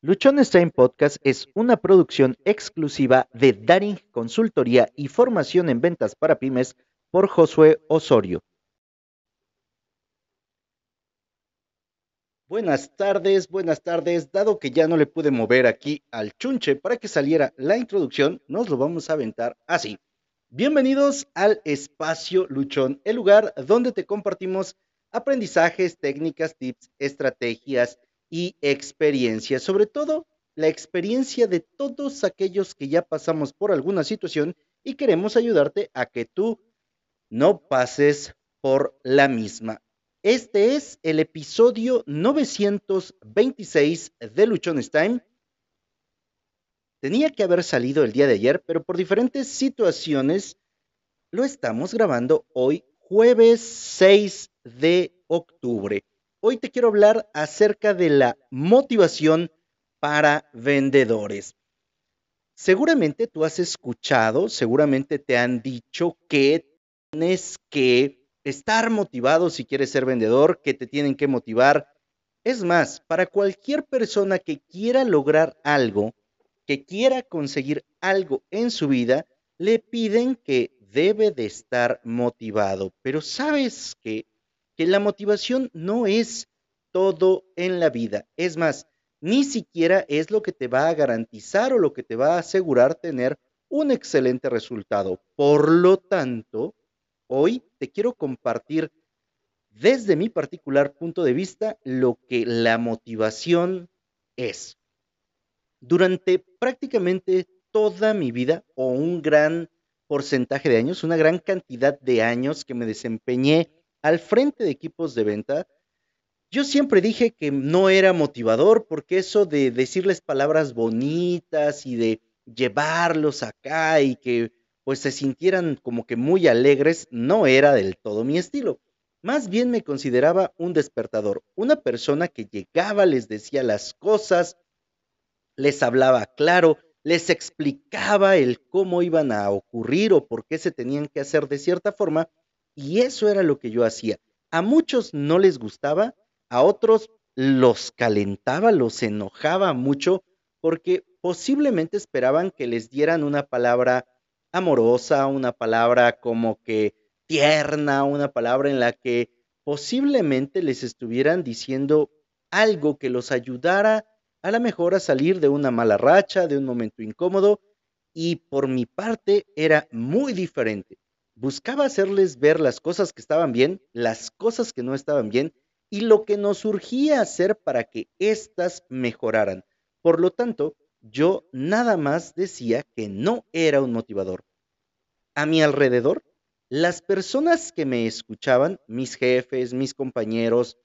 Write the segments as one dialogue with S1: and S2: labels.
S1: Luchones Time Podcast es una producción exclusiva de Daring Consultoría y Formación en Ventas para Pymes por Josué Osorio. Buenas tardes, buenas tardes. Dado que ya no le pude mover aquí al chunche para que saliera la introducción, nos lo vamos a aventar así. Bienvenidos al Espacio Luchón, el lugar donde te compartimos aprendizajes, técnicas, tips, estrategias y experiencia, sobre todo la experiencia de todos aquellos que ya pasamos por alguna situación y queremos ayudarte a que tú no pases por la misma. Este es el episodio 926 de Luchones Time. Tenía que haber salido el día de ayer, pero por diferentes situaciones lo estamos grabando hoy, jueves 6 de octubre. Hoy te quiero hablar acerca de la motivación para vendedores. Seguramente tú has escuchado, seguramente te han dicho que tienes que estar motivado si quieres ser vendedor, que te tienen que motivar. Es más, para cualquier persona que quiera lograr algo, que quiera conseguir algo en su vida, le piden que debe de estar motivado. Pero sabes que que la motivación no es todo en la vida. Es más, ni siquiera es lo que te va a garantizar o lo que te va a asegurar tener un excelente resultado. Por lo tanto, hoy te quiero compartir desde mi particular punto de vista lo que la motivación es. Durante prácticamente toda mi vida o un gran porcentaje de años, una gran cantidad de años que me desempeñé al frente de equipos de venta, yo siempre dije que no era motivador porque eso de decirles palabras bonitas y de llevarlos acá y que pues se sintieran como que muy alegres no era del todo mi estilo. Más bien me consideraba un despertador, una persona que llegaba, les decía las cosas, les hablaba claro, les explicaba el cómo iban a ocurrir o por qué se tenían que hacer de cierta forma y eso era lo que yo hacía. A muchos no les gustaba, a otros los calentaba, los enojaba mucho, porque posiblemente esperaban que les dieran una palabra amorosa, una palabra como que tierna, una palabra en la que posiblemente les estuvieran diciendo algo que los ayudara a lo mejor a salir de una mala racha, de un momento incómodo, y por mi parte era muy diferente buscaba hacerles ver las cosas que estaban bien, las cosas que no estaban bien y lo que nos surgía hacer para que éstas mejoraran. Por lo tanto, yo nada más decía que no era un motivador. A mi alrededor, las personas que me escuchaban, mis jefes, mis compañeros,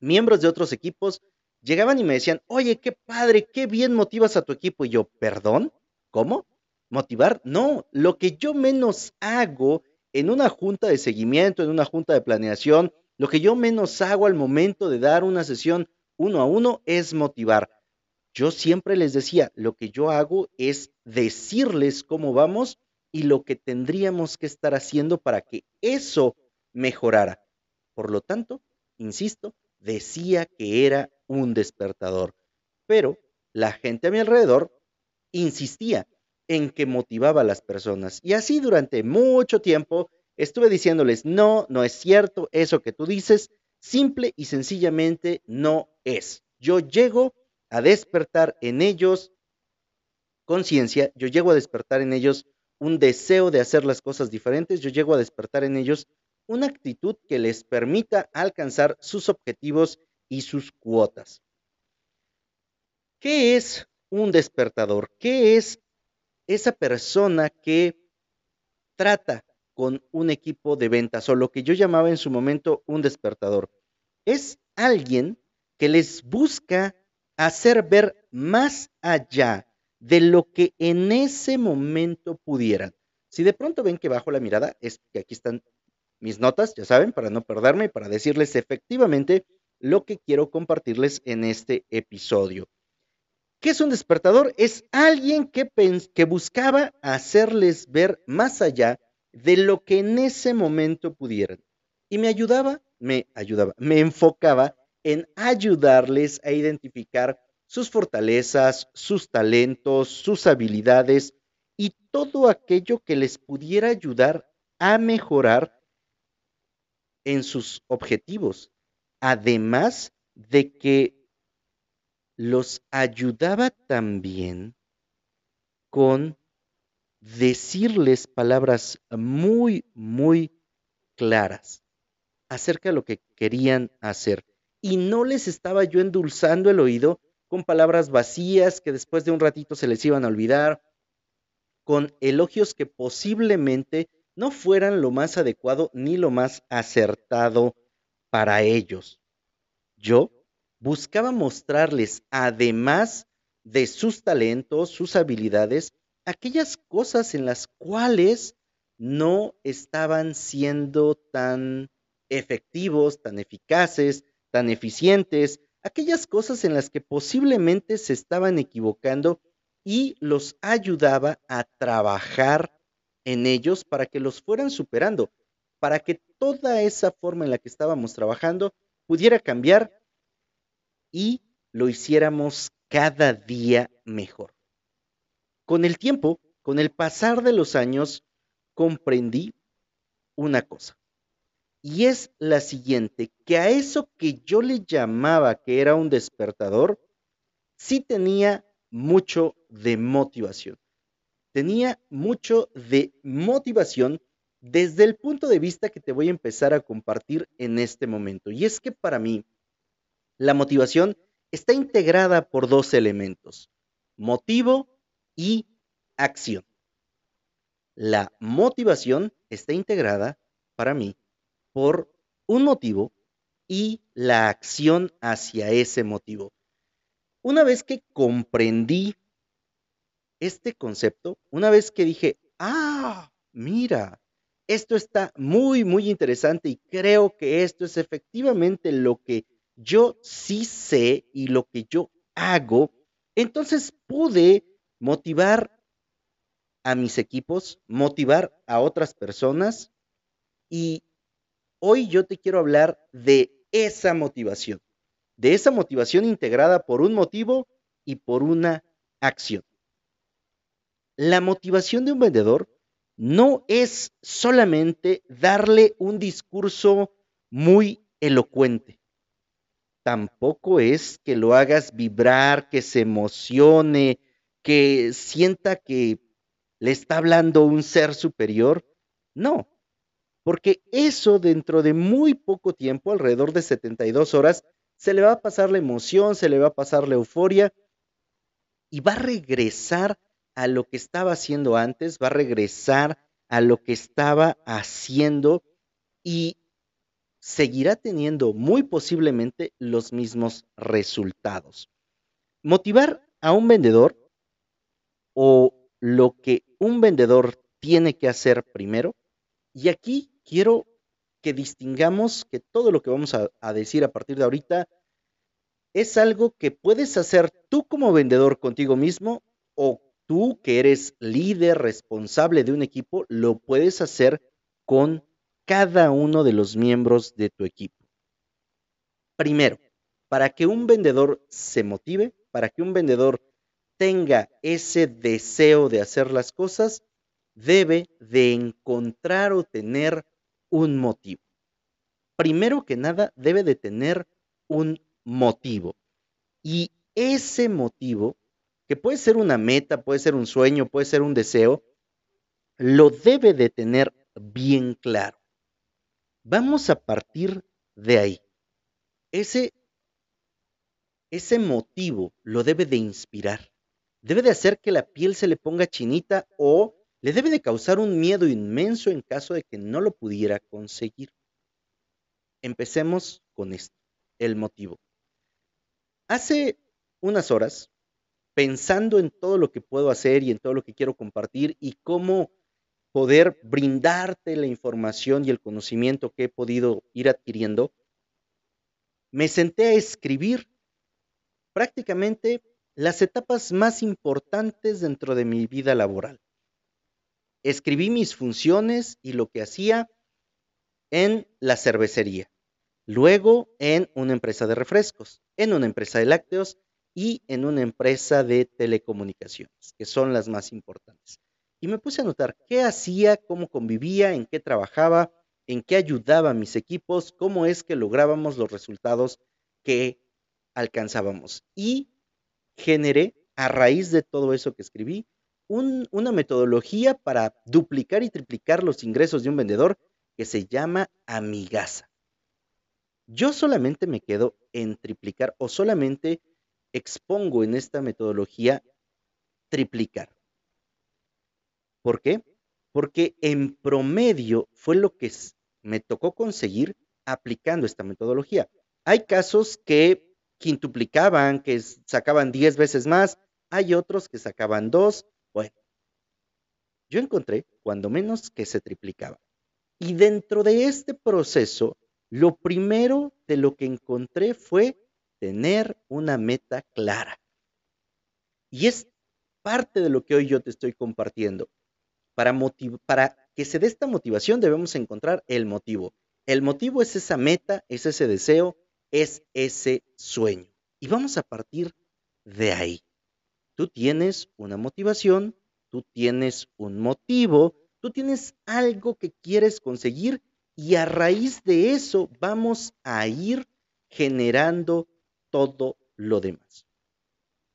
S1: miembros de otros equipos, llegaban y me decían, oye, qué padre, qué bien motivas a tu equipo. Y yo, perdón, ¿cómo? Motivar, no, lo que yo menos hago en una junta de seguimiento, en una junta de planeación, lo que yo menos hago al momento de dar una sesión uno a uno es motivar. Yo siempre les decía, lo que yo hago es decirles cómo vamos y lo que tendríamos que estar haciendo para que eso mejorara. Por lo tanto, insisto, decía que era un despertador, pero la gente a mi alrededor insistía, en que motivaba a las personas. Y así durante mucho tiempo estuve diciéndoles, no, no es cierto, eso que tú dices, simple y sencillamente no es. Yo llego a despertar en ellos conciencia, yo llego a despertar en ellos un deseo de hacer las cosas diferentes, yo llego a despertar en ellos una actitud que les permita alcanzar sus objetivos y sus cuotas. ¿Qué es un despertador? ¿Qué es esa persona que trata con un equipo de ventas o lo que yo llamaba en su momento un despertador. Es alguien que les busca hacer ver más allá de lo que en ese momento pudieran. Si de pronto ven que bajo la mirada, es que aquí están mis notas, ya saben, para no perderme y para decirles efectivamente lo que quiero compartirles en este episodio. ¿Qué es un despertador? Es alguien que, que buscaba hacerles ver más allá de lo que en ese momento pudieran. Y me ayudaba, me ayudaba, me enfocaba en ayudarles a identificar sus fortalezas, sus talentos, sus habilidades y todo aquello que les pudiera ayudar a mejorar en sus objetivos, además de que los ayudaba también con decirles palabras muy, muy claras acerca de lo que querían hacer. Y no les estaba yo endulzando el oído con palabras vacías que después de un ratito se les iban a olvidar, con elogios que posiblemente no fueran lo más adecuado ni lo más acertado para ellos. Yo buscaba mostrarles, además de sus talentos, sus habilidades, aquellas cosas en las cuales no estaban siendo tan efectivos, tan eficaces, tan eficientes, aquellas cosas en las que posiblemente se estaban equivocando y los ayudaba a trabajar en ellos para que los fueran superando, para que toda esa forma en la que estábamos trabajando pudiera cambiar y lo hiciéramos cada día mejor. Con el tiempo, con el pasar de los años, comprendí una cosa. Y es la siguiente, que a eso que yo le llamaba que era un despertador, sí tenía mucho de motivación. Tenía mucho de motivación desde el punto de vista que te voy a empezar a compartir en este momento. Y es que para mí, la motivación está integrada por dos elementos, motivo y acción. La motivación está integrada para mí por un motivo y la acción hacia ese motivo. Una vez que comprendí este concepto, una vez que dije, ah, mira, esto está muy, muy interesante y creo que esto es efectivamente lo que yo sí sé y lo que yo hago, entonces pude motivar a mis equipos, motivar a otras personas y hoy yo te quiero hablar de esa motivación, de esa motivación integrada por un motivo y por una acción. La motivación de un vendedor no es solamente darle un discurso muy elocuente. Tampoco es que lo hagas vibrar, que se emocione, que sienta que le está hablando un ser superior. No, porque eso dentro de muy poco tiempo, alrededor de 72 horas, se le va a pasar la emoción, se le va a pasar la euforia y va a regresar a lo que estaba haciendo antes, va a regresar a lo que estaba haciendo y seguirá teniendo muy posiblemente los mismos resultados. Motivar a un vendedor o lo que un vendedor tiene que hacer primero. Y aquí quiero que distingamos que todo lo que vamos a, decir a partir de ahorita es algo que puedes hacer tú como vendedor contigo mismo o tú que eres líder responsable de un equipo, lo puedes hacer con cada uno de los miembros de tu equipo. Primero, para que un vendedor se motive, para que un vendedor tenga ese deseo de hacer las cosas, debe de encontrar o tener un motivo. Primero que nada, debe de tener un motivo. Y ese motivo que puede ser una meta, puede ser un sueño, puede ser un deseo, lo debe de tener bien claro. Vamos a partir de ahí. Ese, ese motivo lo debe de inspirar. Debe de hacer que la piel se le ponga chinita o le debe de causar un miedo inmenso en caso de que no lo pudiera conseguir. Empecemos con esto, el motivo. Hace unas horas pensando en todo lo que puedo hacer y en todo lo que quiero compartir y cómo poder brindarte la información y el conocimiento que he podido ir adquiriendo, me senté a escribir prácticamente las etapas más importantes dentro de mi vida laboral. Escribí mis funciones y lo que hacía en la cervecería, luego en una empresa de refrescos, en una empresa de lácteos y en una empresa de telecomunicaciones, que son las más importantes. Y me puse a notar qué hacía, cómo convivía, en qué trabajaba, en qué ayudaba a mis equipos, cómo es que lográbamos los resultados que alcanzábamos. Y generé, a raíz de todo eso que escribí, una metodología para duplicar y triplicar los ingresos de un vendedor que se llama Amigasa. Yo solamente me quedo en triplicar o solamente expongo en esta metodología triplicar. ¿Por qué? Porque en promedio fue lo que me tocó conseguir aplicando esta metodología. Hay casos que quintuplicaban, que sacaban 10 veces más, hay otros que sacaban 2. Bueno, yo encontré cuando menos que se triplicaba. Y dentro de este proceso, lo primero de lo que encontré fue tener una meta clara. Y es parte de lo que hoy yo te estoy compartiendo. Para, que se dé esta motivación debemos encontrar el motivo. El motivo es esa meta, es ese deseo, es ese sueño. Y vamos a partir de ahí. Tú tienes una motivación, tú tienes un motivo, tú tienes algo que quieres conseguir y a raíz de eso vamos a ir generando todo lo demás.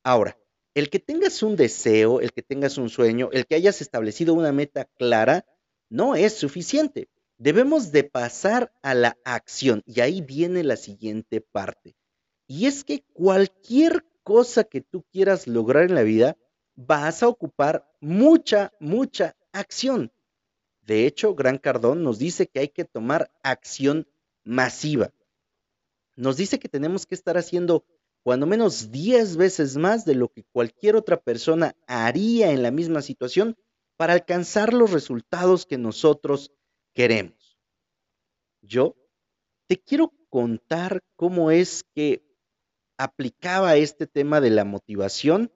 S1: Ahora, el que tengas un deseo, el que tengas un sueño, el que hayas establecido una meta clara, no es suficiente. Debemos de pasar a la acción y ahí viene la siguiente parte. Y es que cualquier cosa que tú quieras lograr en la vida, vas a ocupar mucha, mucha acción. De hecho, Gran Cardón nos dice que hay que tomar acción masiva nos dice que tenemos que estar haciendo cuando menos 10 veces más de lo que cualquier otra persona haría en la misma situación para alcanzar los resultados que nosotros queremos. Yo te quiero contar cómo es que aplicaba este tema de la motivación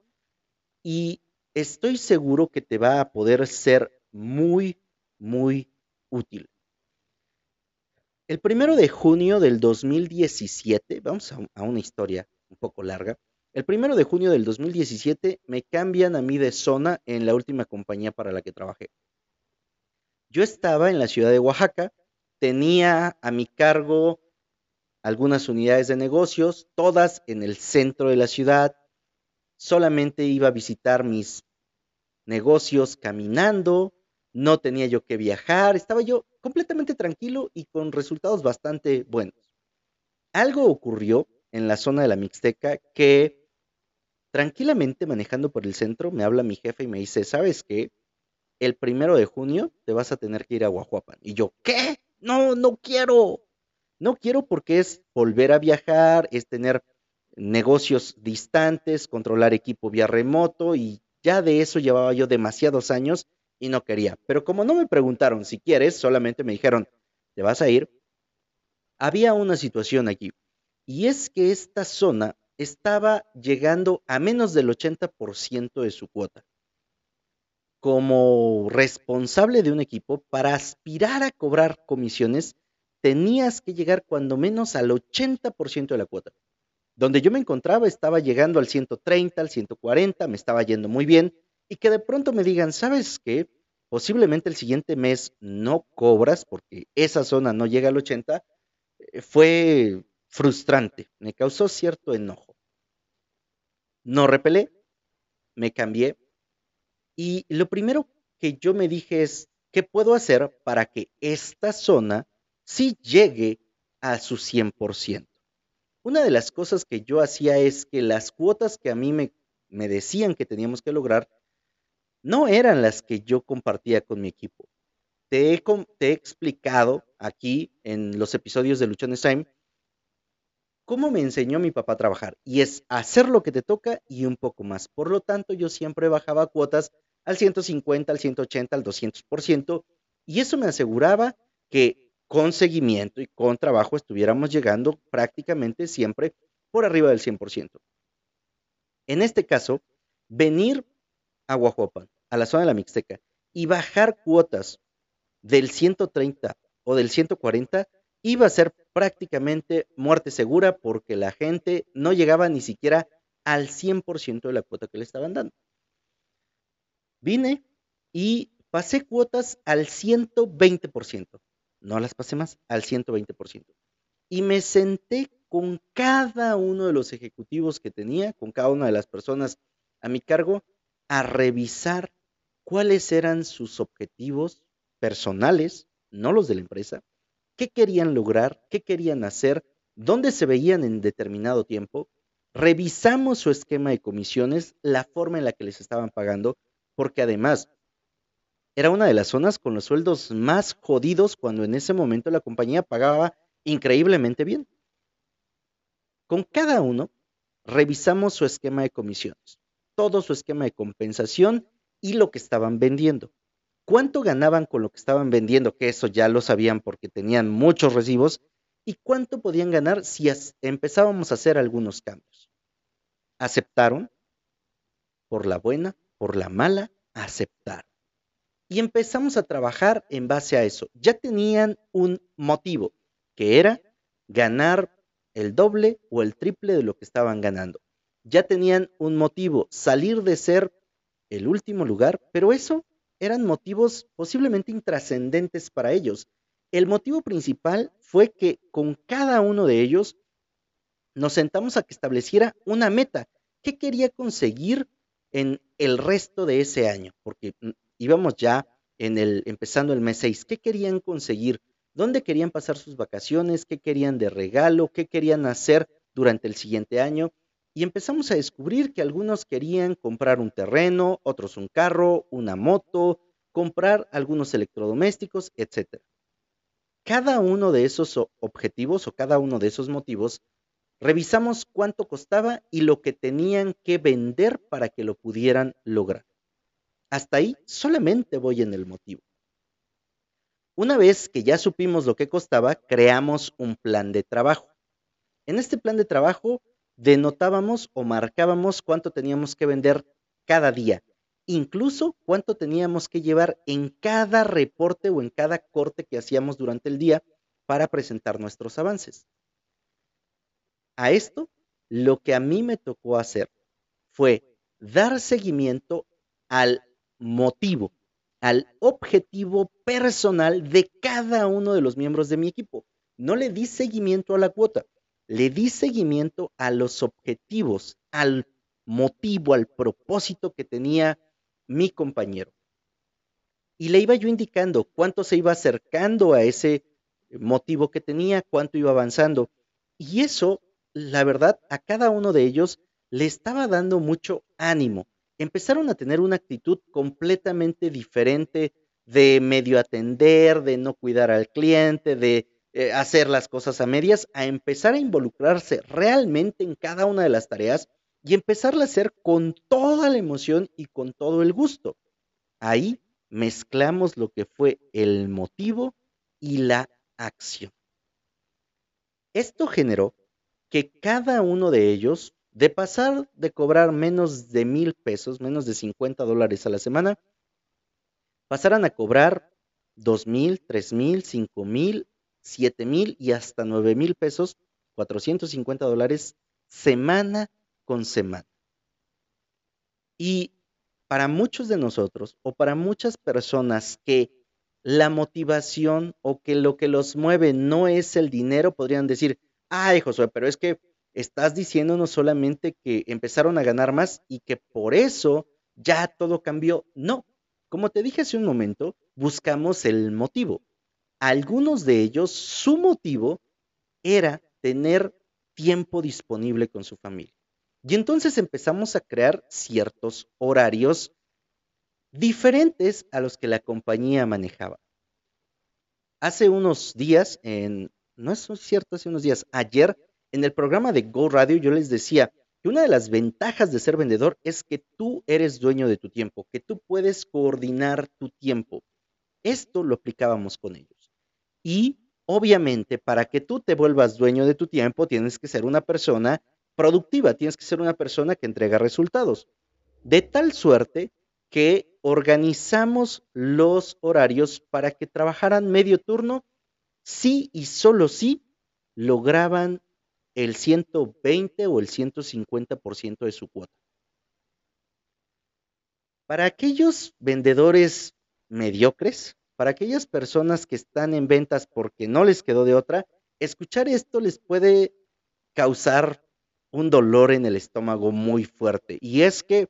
S1: y estoy seguro que te va a poder ser muy, muy útil. El primero de junio del 2017, vamos a, una historia un poco larga. El primero de junio del 2017 me cambian a mí de zona en la última compañía para la que trabajé. Yo estaba en la ciudad de Oaxaca, tenía a mi cargo algunas unidades de negocios, todas en el centro de la ciudad. Solamente iba a visitar mis negocios caminando, no tenía yo que viajar, estaba yo completamente tranquilo y con resultados bastante buenos. Algo ocurrió en la zona de la Mixteca que tranquilamente manejando por el centro me habla mi jefe y me dice, ¿sabes qué? El primero de junio te vas a tener que ir a Guajuapan. Y yo, ¿qué? No, no quiero. No quiero porque es volver a viajar, es tener negocios distantes, controlar equipo vía remoto y ya de eso llevaba yo demasiados años y no quería. Pero como no me preguntaron si quieres, solamente me dijeron, ¿te vas a ir? Había una situación aquí. Y es que esta zona estaba llegando a menos del 80% de su cuota. Como responsable de un equipo, para aspirar a cobrar comisiones, tenías que llegar cuando menos al 80% de la cuota. Donde yo me encontraba estaba llegando al 130, al 140, me estaba yendo muy bien, y que de pronto me digan, ¿sabes qué? Posiblemente el siguiente mes no cobras porque esa zona no llega al 80, eh, fue frustrante, me causó cierto enojo. No repelé, me cambié y lo primero que yo me dije es, ¿qué puedo hacer para que esta zona sí llegue a su 100%? Una de las cosas que yo hacía es que las cuotas que a mí me, me decían que teníamos que lograr, no eran las que yo compartía con mi equipo. Te he, explicado aquí en los episodios de Luchones Time cómo me enseñó mi papá a trabajar y es hacer lo que te toca y un poco más. Por lo tanto, yo siempre bajaba cuotas al 150, al 180, al 200% y eso me aseguraba que con seguimiento y con trabajo estuviéramos llegando prácticamente siempre por arriba del 100%. En este caso, venir a Guajuapan a la zona de la Mixteca y bajar cuotas del 130 o del 140 iba a ser prácticamente muerte segura porque la gente no llegaba ni siquiera al 100% de la cuota que le estaban dando. Vine y pasé cuotas al 120%. No las pasé más, al 120%. Y me senté con cada uno de los ejecutivos que tenía, con cada una de las personas a mi cargo, a revisar cuáles eran sus objetivos personales, no los de la empresa, qué querían lograr, qué querían hacer, dónde se veían en determinado tiempo. Revisamos su esquema de comisiones, la forma en la que les estaban pagando, porque además era una de las zonas con los sueldos más jodidos cuando en ese momento la compañía pagaba increíblemente bien. Con cada uno revisamos su esquema de comisiones, todo su esquema de compensación y lo que estaban vendiendo. ¿Cuánto ganaban con lo que estaban vendiendo? Que eso ya lo sabían porque tenían muchos recibos. ¿Y cuánto podían ganar si empezábamos a hacer algunos cambios? Aceptaron, por la buena, por la mala, aceptaron. Y empezamos a trabajar en base a eso. Ya tenían un motivo, que era ganar el doble o el triple de lo que estaban ganando. Ya tenían un motivo, salir de ser el último lugar, pero eso eran motivos posiblemente intrascendentes para ellos. El motivo principal fue que con cada uno de ellos nos sentamos a que estableciera una meta. ¿Qué quería conseguir en el resto de ese año? Porque mm, íbamos ya en el empezando el mes 6. ¿Qué querían conseguir? ¿Dónde querían pasar sus vacaciones? ¿Qué querían de regalo? ¿Qué querían hacer durante el siguiente año? Y empezamos a descubrir que algunos querían comprar un terreno, otros un carro, una moto, comprar algunos electrodomésticos, etc. Cada uno de esos objetivos o cada uno de esos motivos, revisamos cuánto costaba y lo que tenían que vender para que lo pudieran lograr. Hasta ahí solamente voy en el motivo. Una vez que ya supimos lo que costaba, creamos un plan de trabajo. En este plan de trabajo denotábamos o marcábamos cuánto teníamos que vender cada día, incluso cuánto teníamos que llevar en cada reporte o en cada corte que hacíamos durante el día para presentar nuestros avances. A esto, lo que a mí me tocó hacer fue dar seguimiento al motivo, al objetivo personal de cada uno de los miembros de mi equipo. No le di seguimiento a la cuota, le di seguimiento a los objetivos, al motivo, al propósito que tenía mi compañero. Y le iba yo indicando cuánto se iba acercando a ese motivo que tenía, cuánto iba avanzando. Y eso, la verdad, a cada uno de ellos le estaba dando mucho ánimo. Empezaron a tener una actitud completamente diferente de medio atender, de no cuidar al cliente, de eh, hacer las cosas a medias, a empezar a involucrarse realmente en cada una de las tareas y empezarla a hacer con toda la emoción y con todo el gusto. Ahí mezclamos lo que fue el motivo y la acción. Esto generó que cada uno de ellos, de pasar de cobrar menos de mil pesos, menos de 50 dólares a la semana, pasaran a cobrar dos mil, tres mil, cinco mil 7 mil y hasta 9 mil pesos, 450 dólares semana con semana. Y para muchos de nosotros o para muchas personas que la motivación o que lo que los mueve no es el dinero, podrían decir, ay Josué, pero es que estás diciéndonos solamente que empezaron a ganar más y que por eso ya todo cambió. No, como te dije hace un momento, buscamos el motivo algunos de ellos, su motivo era tener tiempo disponible con su familia. Y entonces empezamos a crear ciertos horarios diferentes a los que la compañía manejaba. Hace unos días, en, no es cierto, hace unos días, ayer, en el programa de Go Radio, yo les decía que una de las ventajas de ser vendedor es que tú eres dueño de tu tiempo, que tú puedes coordinar tu tiempo. Esto lo aplicábamos con ellos. Y obviamente para que tú te vuelvas dueño de tu tiempo, tienes que ser una persona productiva, tienes que ser una persona que entrega resultados. De tal suerte que organizamos los horarios para que trabajaran medio turno, sí y solo si lograban el 120 o el 150% de su cuota. Para aquellos vendedores mediocres, para aquellas personas que están en ventas porque no les quedó de otra, escuchar esto les puede causar un dolor en el estómago muy fuerte. Y es que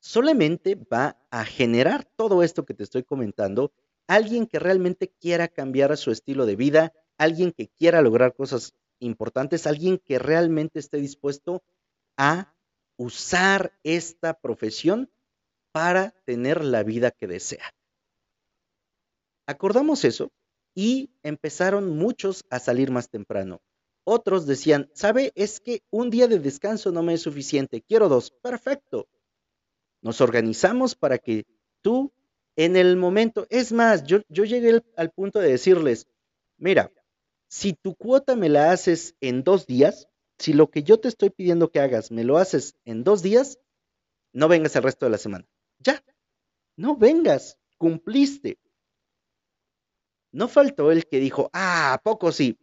S1: solamente va a generar todo esto que te estoy comentando alguien que realmente quiera cambiar su estilo de vida, alguien que quiera lograr cosas importantes, alguien que realmente esté dispuesto a usar esta profesión para tener la vida que desea. Acordamos eso y empezaron muchos a salir más temprano. Otros decían, ¿sabe? Es que un día de descanso no me es suficiente, quiero dos. Perfecto. Nos organizamos para que tú en el momento, es más, yo, yo llegué al punto de decirles, mira, si tu cuota me la haces en dos días, si lo que yo te estoy pidiendo que hagas me lo haces en dos días, no vengas el resto de la semana. Ya, no vengas, cumpliste. No faltó el que dijo, ah, poco sí.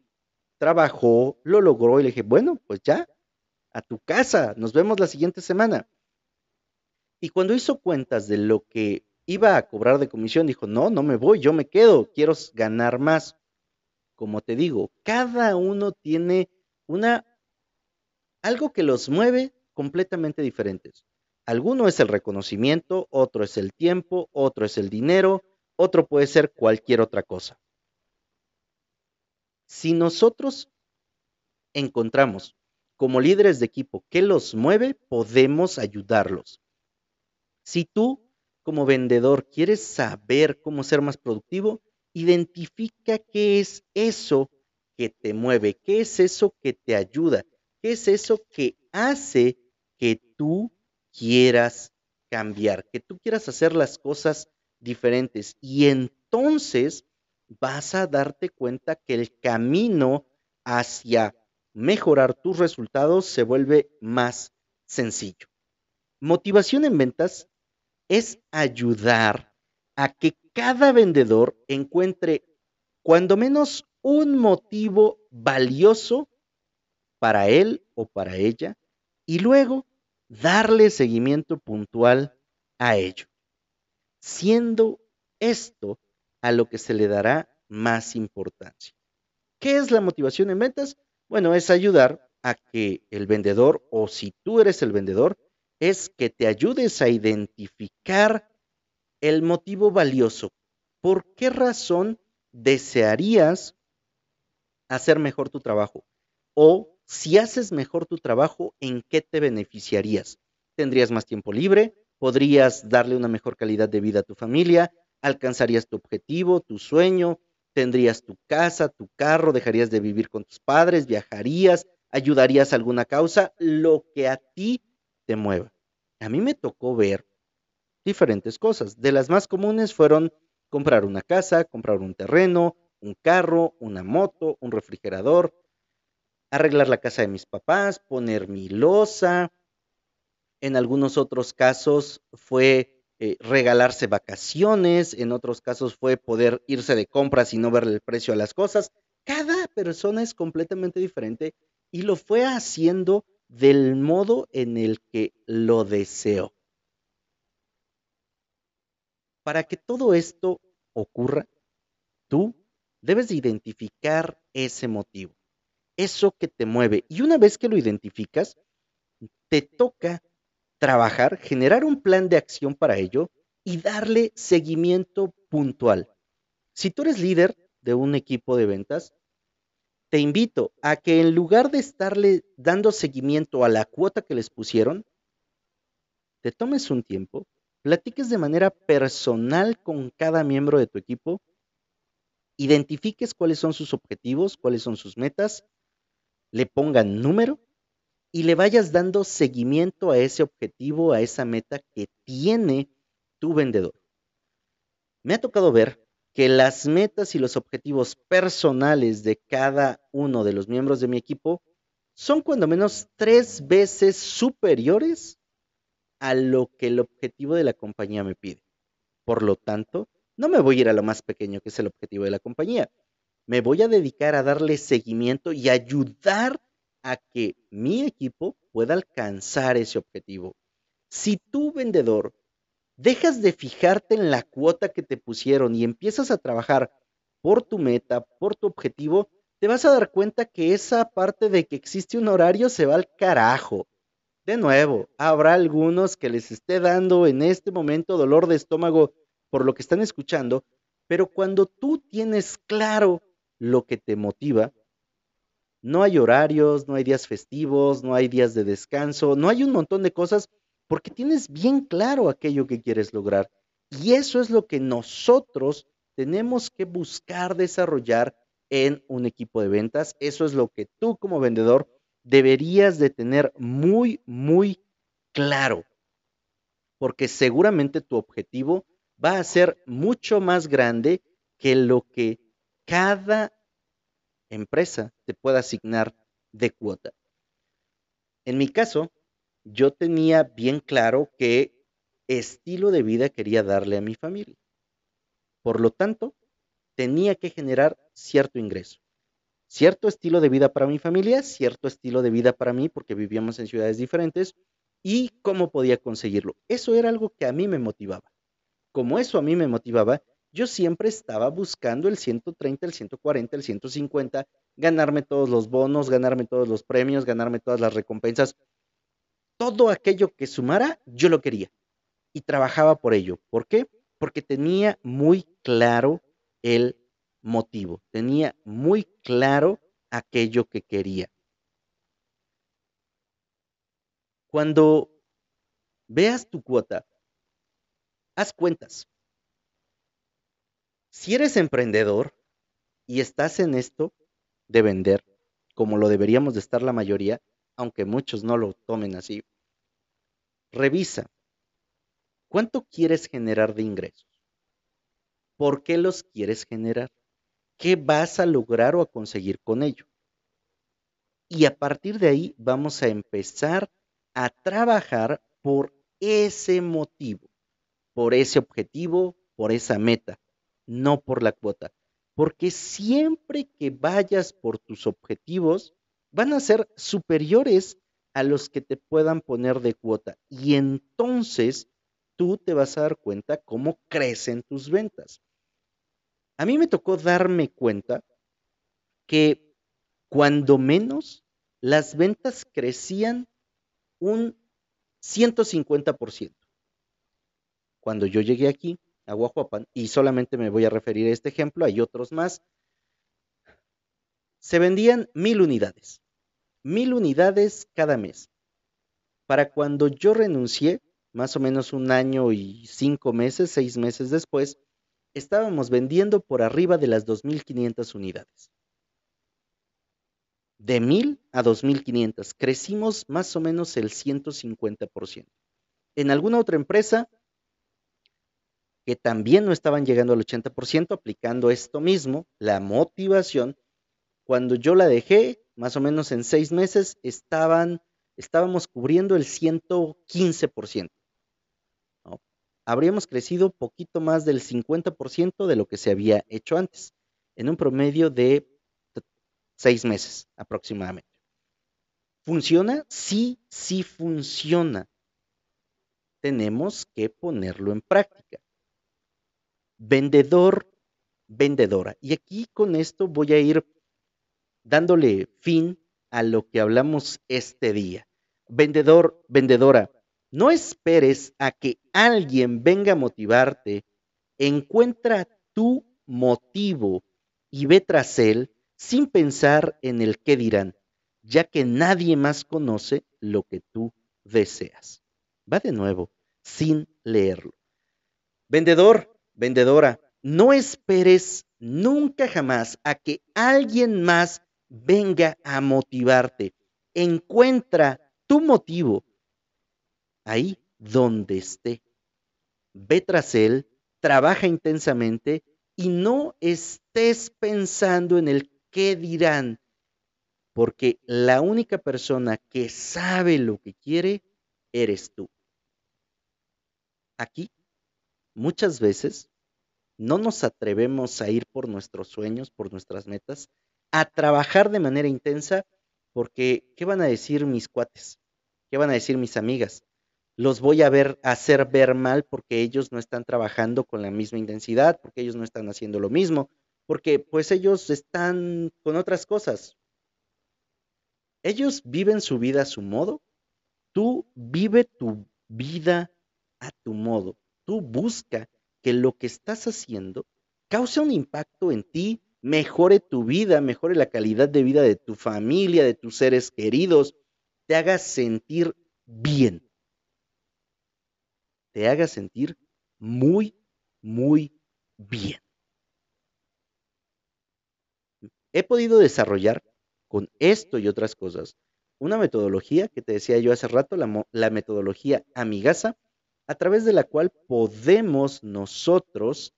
S1: Trabajó, lo logró y le dije, bueno, pues ya, a tu casa, nos vemos la siguiente semana. Y cuando hizo cuentas de lo que iba a cobrar de comisión, dijo, no, no me voy, yo me quedo, quiero ganar más. Como te digo, cada uno tiene una algo que los mueve completamente diferentes. Alguno es el reconocimiento, otro es el tiempo, otro es el dinero, otro puede ser cualquier otra cosa. Si nosotros encontramos como líderes de equipo que los mueve, podemos ayudarlos. Si tú como vendedor quieres saber cómo ser más productivo, identifica qué es eso que te mueve, qué es eso que te ayuda, qué es eso que hace que tú quieras cambiar, que tú quieras hacer las cosas diferentes. Y entonces vas a darte cuenta que el camino hacia mejorar tus resultados se vuelve más sencillo. Motivación en ventas es ayudar a que cada vendedor encuentre cuando menos un motivo valioso para él o para ella y luego darle seguimiento puntual a ello, siendo esto a lo que se le dará más importancia. ¿Qué es la motivación en ventas? Bueno, es ayudar a que el vendedor o si tú eres el vendedor, es que te ayudes a identificar el motivo valioso. ¿Por qué razón desearías hacer mejor tu trabajo? O si haces mejor tu trabajo, ¿en qué te beneficiarías? ¿Tendrías más tiempo libre? ¿Podrías darle una mejor calidad de vida a tu familia? ¿Alcanzarías tu objetivo, tu sueño? ¿Tendrías tu casa, tu carro? ¿Dejarías de vivir con tus padres? ¿Viajarías? ¿Ayudarías a alguna causa? Lo que a ti te mueva. A mí me tocó ver diferentes cosas. De las más comunes fueron comprar una casa, comprar un terreno, un carro, una moto, un refrigerador, arreglar la casa de mis papás, poner mi losa. En algunos otros casos fue eh, regalarse vacaciones, en otros casos fue poder irse de compras y no verle el precio a las cosas. Cada persona es completamente diferente y lo fue haciendo del modo en el que lo deseo. Para que todo esto ocurra, tú debes identificar ese motivo, eso que te mueve. Y una vez que lo identificas, te toca trabajar, generar un plan de acción para ello y darle seguimiento puntual. Si tú eres líder de un equipo de ventas, te invito a que en lugar de estarle dando seguimiento a la cuota que les pusieron, te tomes un tiempo, platiques de manera personal con cada miembro de tu equipo, identifiques cuáles son sus objetivos, cuáles son sus metas, le pongan número y le vayas dando seguimiento a ese objetivo, a esa meta que tiene tu vendedor. Me ha tocado ver que las metas y los objetivos personales de cada uno de los miembros de mi equipo son cuando menos tres veces superiores a lo que el objetivo de la compañía me pide. Por lo tanto, no me voy a ir a lo más pequeño que es el objetivo de la compañía. me voy a dedicar a darle seguimiento y ayudar a que mi equipo pueda alcanzar ese objetivo. Si tú, vendedor, dejas de fijarte en la cuota que te pusieron y empiezas a trabajar por tu meta, por tu objetivo, te vas a dar cuenta que esa parte de que existe un horario se va al carajo. De nuevo, habrá algunos que les esté dando en este momento dolor de estómago por lo que están escuchando, pero cuando tú tienes claro lo que te motiva, no hay horarios, no hay días festivos, no hay días de descanso, no hay un montón de cosas porque tienes bien claro aquello que quieres lograr. Y eso es lo que nosotros tenemos que buscar desarrollar en un equipo de ventas. Eso es lo que tú como vendedor deberías de tener muy, muy claro. Porque seguramente tu objetivo va a ser mucho más grande que lo que cada empresa te pueda asignar de cuota. En mi caso, yo tenía bien claro qué estilo de vida quería darle a mi familia. Por lo tanto, tenía que generar cierto ingreso, cierto estilo de vida para mi familia, cierto estilo de vida para mí, porque vivíamos en ciudades diferentes, y cómo podía conseguirlo. Eso era algo que a mí me motivaba. Como eso a mí me motivaba, yo siempre estaba buscando el 130, el 140, el 150, ganarme todos los bonos, ganarme todos los premios, ganarme todas las recompensas. Todo aquello que sumara, yo lo quería y trabajaba por ello. ¿Por qué? Porque tenía muy claro el motivo, tenía muy claro aquello que quería. Cuando veas tu cuota, haz cuentas. Si eres emprendedor y estás en esto de vender, como lo deberíamos de estar la mayoría, aunque muchos no lo tomen así, revisa cuánto quieres generar de ingresos. ¿Por qué los quieres generar? ¿Qué vas a lograr o a conseguir con ello? Y a partir de ahí vamos a empezar a trabajar por ese motivo, por ese objetivo, por esa meta, no por la cuota. Porque siempre que vayas por tus objetivos, van a ser superiores a los que te puedan poner de cuota. Y entonces tú te vas a dar cuenta cómo crecen tus ventas. A mí me tocó darme cuenta que cuando menos las ventas crecían un 150%. Cuando yo llegué aquí, a Guajuapan, y solamente me voy a referir a este ejemplo, hay otros más, se vendían mil unidades, mil unidades cada mes. Para cuando yo renuncié, más o menos un año y cinco meses, seis meses después, estábamos vendiendo por arriba de las 2.500 unidades. De 1.000 a 2.500, crecimos más o menos el 150%. En alguna otra empresa que también no estaban llegando al 80%, aplicando esto mismo, la motivación, cuando yo la dejé, más o menos en seis meses, estaban, estábamos cubriendo el 115% habríamos crecido poquito más del 50% de lo que se había hecho antes, en un promedio de seis meses aproximadamente. ¿Funciona? Sí, sí funciona. Tenemos que ponerlo en práctica. Vendedor, vendedora. Y aquí con esto voy a ir dándole fin a lo que hablamos este día. Vendedor, vendedora, no esperes a que alguien venga a motivarte. Encuentra tu motivo y ve tras él sin pensar en el qué dirán, ya que nadie más conoce lo que tú deseas. Va de nuevo, sin leerlo. Vendedor, vendedora, no esperes nunca jamás a que alguien más venga a motivarte. Encuentra tu motivo ahí donde esté. Ve tras él, trabaja intensamente y no estés pensando en el qué dirán, porque la única persona que sabe lo que quiere eres tú. Aquí, muchas veces, no nos atrevemos a ir por nuestros sueños, por nuestras metas, a trabajar de manera intensa, porque ¿qué van a decir mis cuates? ¿Qué van a decir mis amigas? Los voy a ver hacer ver mal porque ellos no están trabajando con la misma intensidad, porque ellos no están haciendo lo mismo, porque pues ellos están con otras cosas. Ellos viven su vida a su modo, tú vive tu vida a tu modo. Tú busca que lo que estás haciendo cause un impacto en ti, mejore tu vida, mejore la calidad de vida de tu familia, de tus seres queridos, te haga sentir bien. Te haga sentir muy, muy bien. He podido desarrollar con esto y otras cosas una metodología que te decía yo hace rato, la, la metodología Amigasa, a través de la cual podemos nosotros,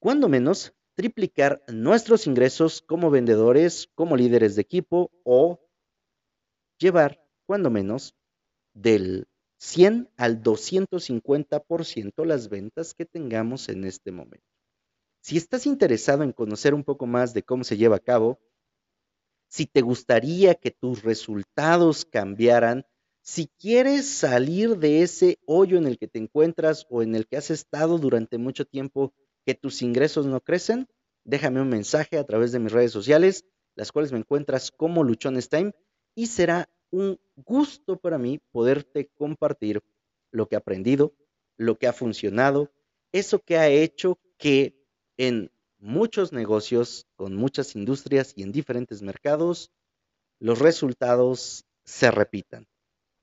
S1: cuando menos, triplicar nuestros ingresos como vendedores, como líderes de equipo o llevar, cuando menos, del 100 al 250% las ventas que tengamos en este momento. Si estás interesado en conocer un poco más de cómo se lleva a cabo, si te gustaría que tus resultados cambiaran, si quieres salir de ese hoyo en el que te encuentras o en el que has estado durante mucho tiempo, que tus ingresos no crecen, déjame un mensaje a través de mis redes sociales, las cuales me encuentras como Luchones Time, y será un gusto para mí poderte compartir lo que he aprendido, lo que ha funcionado, eso que ha hecho que en muchos negocios, con muchas industrias y en diferentes mercados, los resultados se repitan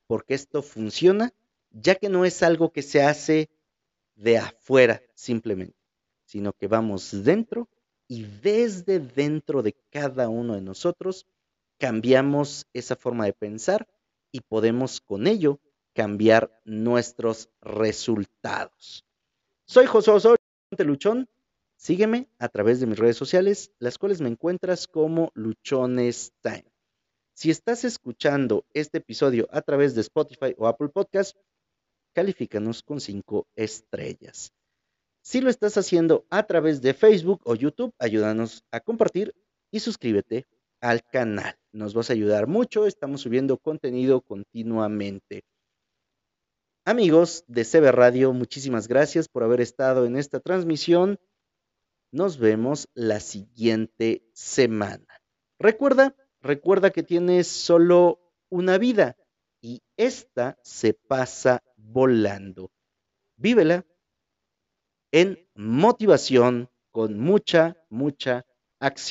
S1: porque esto funciona, ya que no es algo que se hace de afuera simplemente, sino que vamos dentro y desde dentro de cada uno de nosotros cambiamos esa forma de pensar y podemos con ello cambiar nuestros resultados. Soy José Osorio Luchón. Sígueme a través de mis redes sociales, las cuales me encuentras como Luchones Time. Si estás escuchando este episodio a través de Spotify o Apple Podcast, califícanos con cinco estrellas. Si lo estás haciendo a través de Facebook o YouTube, ayúdanos a compartir y suscríbete al canal. Nos vas a ayudar mucho, estamos subiendo contenido continuamente. Amigos de CB Radio, muchísimas gracias por haber estado en esta transmisión. Nos vemos la siguiente semana. Recuerda Recuerda que tienes solo una vida y esta se pasa volando. Vívela en motivación con mucha, mucha acción.